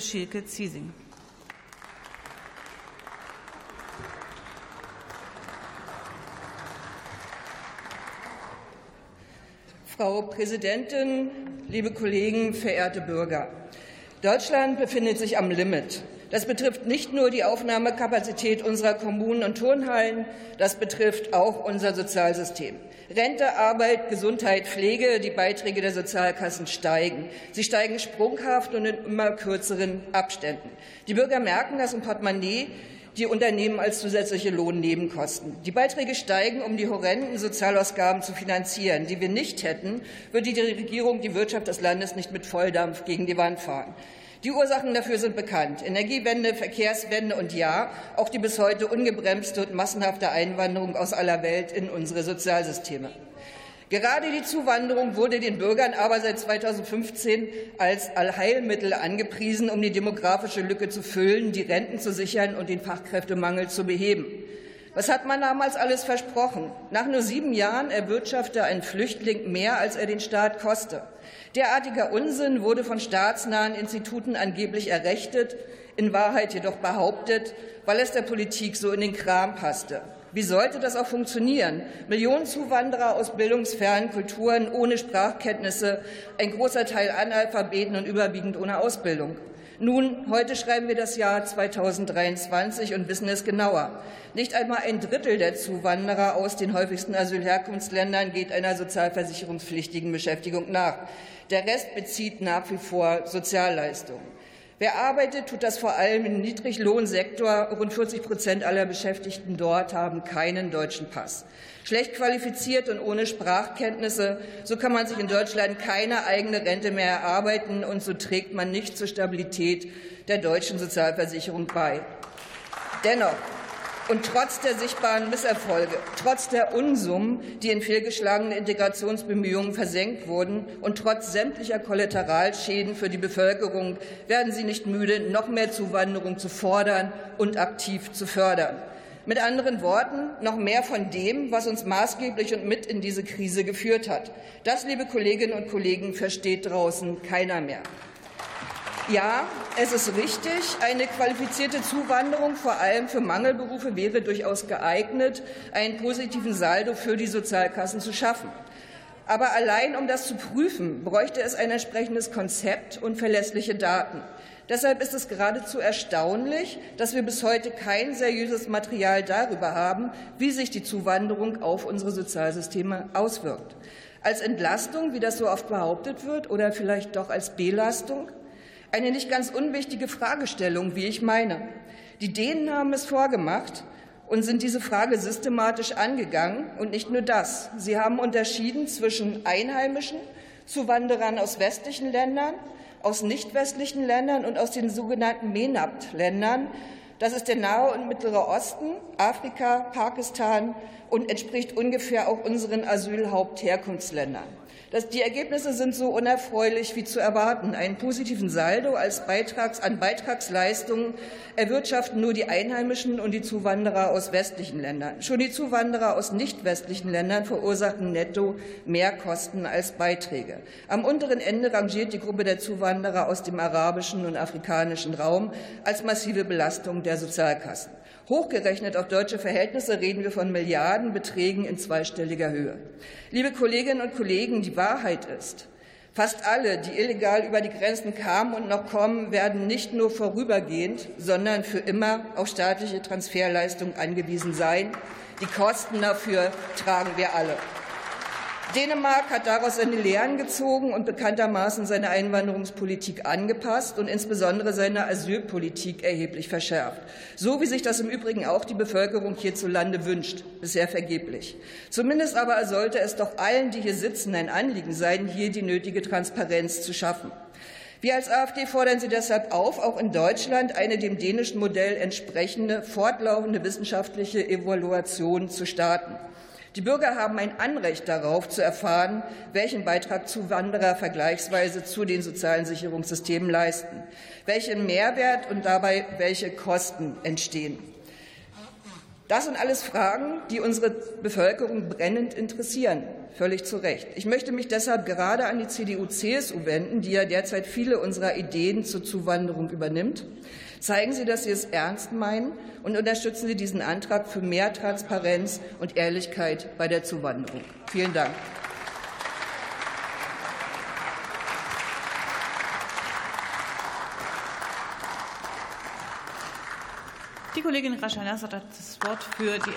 Schielke-Ziesing. Frau Präsidentin, liebe Kollegen, verehrte Bürger! Deutschland befindet sich am Limit. Das betrifft nicht nur die Aufnahmekapazität unserer Kommunen und Turnhallen, das betrifft auch unser Sozialsystem. Rente, Arbeit, Gesundheit, Pflege, die Beiträge der Sozialkassen steigen. Sie steigen sprunghaft und in immer kürzeren Abständen. Die Bürger merken das im Portemonnaie die Unternehmen als zusätzliche Lohnnebenkosten. Die Beiträge steigen, um die horrenden Sozialausgaben zu finanzieren, die wir nicht hätten, würde die Regierung die Wirtschaft des Landes nicht mit Volldampf gegen die Wand fahren. Die Ursachen dafür sind bekannt. Energiewende, Verkehrswende und ja, auch die bis heute ungebremste und massenhafte Einwanderung aus aller Welt in unsere Sozialsysteme. Gerade die Zuwanderung wurde den Bürgern aber seit 2015 als Allheilmittel angepriesen, um die demografische Lücke zu füllen, die Renten zu sichern und den Fachkräftemangel zu beheben. Was hat man damals alles versprochen? Nach nur sieben Jahren erwirtschaftete ein Flüchtling mehr, als er den Staat kostet. Derartiger Unsinn wurde von staatsnahen Instituten angeblich errechtet, in Wahrheit jedoch behauptet, weil es der Politik so in den Kram passte. Wie sollte das auch funktionieren? Millionen Zuwanderer aus bildungsfernen Kulturen ohne Sprachkenntnisse, ein großer Teil Analphabeten und überwiegend ohne Ausbildung. Nun, heute schreiben wir das Jahr 2023 und wissen es genauer. Nicht einmal ein Drittel der Zuwanderer aus den häufigsten Asylherkunftsländern geht einer sozialversicherungspflichtigen Beschäftigung nach. Der Rest bezieht nach wie vor Sozialleistungen. Wer arbeitet, tut das vor allem im Niedriglohnsektor. Rund 40 Prozent aller Beschäftigten dort haben keinen deutschen Pass. Schlecht qualifiziert und ohne Sprachkenntnisse, so kann man sich in Deutschland keine eigene Rente mehr erarbeiten, und so trägt man nicht zur Stabilität der deutschen Sozialversicherung bei. Dennoch und trotz der sichtbaren Misserfolge, trotz der Unsummen, die in fehlgeschlagene Integrationsbemühungen versenkt wurden, und trotz sämtlicher Kollateralschäden für die Bevölkerung werden Sie nicht müde, noch mehr Zuwanderung zu fordern und aktiv zu fördern. Mit anderen Worten, noch mehr von dem, was uns maßgeblich und mit in diese Krise geführt hat. Das, liebe Kolleginnen und Kollegen, versteht draußen keiner mehr. Ja, es ist richtig, eine qualifizierte Zuwanderung, vor allem für Mangelberufe, wäre durchaus geeignet, einen positiven Saldo für die Sozialkassen zu schaffen. Aber allein um das zu prüfen, bräuchte es ein entsprechendes Konzept und verlässliche Daten. Deshalb ist es geradezu erstaunlich, dass wir bis heute kein seriöses Material darüber haben, wie sich die Zuwanderung auf unsere Sozialsysteme auswirkt. Als Entlastung, wie das so oft behauptet wird, oder vielleicht doch als Belastung? Eine nicht ganz unwichtige Fragestellung, wie ich meine. Die Dänen haben es vorgemacht und sind diese Frage systematisch angegangen. Und nicht nur das. Sie haben unterschieden zwischen Einheimischen, Zuwanderern aus westlichen Ländern, aus nicht westlichen Ländern und aus den sogenannten MENAPT-Ländern. Das ist der Nahe und Mittlere Osten, Afrika, Pakistan und entspricht ungefähr auch unseren Asylhauptherkunftsländern. Die Ergebnisse sind so unerfreulich wie zu erwarten. Einen positiven Saldo als Beitrags an Beitragsleistungen erwirtschaften nur die Einheimischen und die Zuwanderer aus westlichen Ländern. Schon die Zuwanderer aus nicht westlichen Ländern verursachen netto mehr Kosten als Beiträge. Am unteren Ende rangiert die Gruppe der Zuwanderer aus dem arabischen und afrikanischen Raum als massive Belastung der Sozialkassen. Hochgerechnet auf deutsche Verhältnisse reden wir von Milliardenbeträgen in zweistelliger Höhe. Liebe Kolleginnen und Kollegen, die Wahrheit ist, fast alle, die illegal über die Grenzen kamen und noch kommen, werden nicht nur vorübergehend, sondern für immer auf staatliche Transferleistungen angewiesen sein. Die Kosten dafür tragen wir alle. Dänemark hat daraus seine Lehren gezogen und bekanntermaßen seine Einwanderungspolitik angepasst und insbesondere seine Asylpolitik erheblich verschärft. So wie sich das im Übrigen auch die Bevölkerung hierzulande wünscht, bisher vergeblich. Zumindest aber sollte es doch allen, die hier sitzen, ein Anliegen sein, hier die nötige Transparenz zu schaffen. Wir als AfD fordern Sie deshalb auf, auch in Deutschland eine dem dänischen Modell entsprechende fortlaufende wissenschaftliche Evaluation zu starten. Die Bürger haben ein Anrecht darauf, zu erfahren, welchen Beitrag Zuwanderer vergleichsweise zu den sozialen Sicherungssystemen leisten, welchen Mehrwert und dabei welche Kosten entstehen. Das sind alles Fragen, die unsere Bevölkerung brennend interessieren. völlig zu Recht. Ich möchte mich deshalb gerade an die CDU-CSU wenden, die ja derzeit viele unserer Ideen zur Zuwanderung übernimmt. Zeigen Sie, dass Sie es ernst meinen und unterstützen Sie diesen Antrag für mehr Transparenz und Ehrlichkeit bei der Zuwanderung. Vielen Dank. Die Kollegin Raschanaz hat das Wort für die SPD.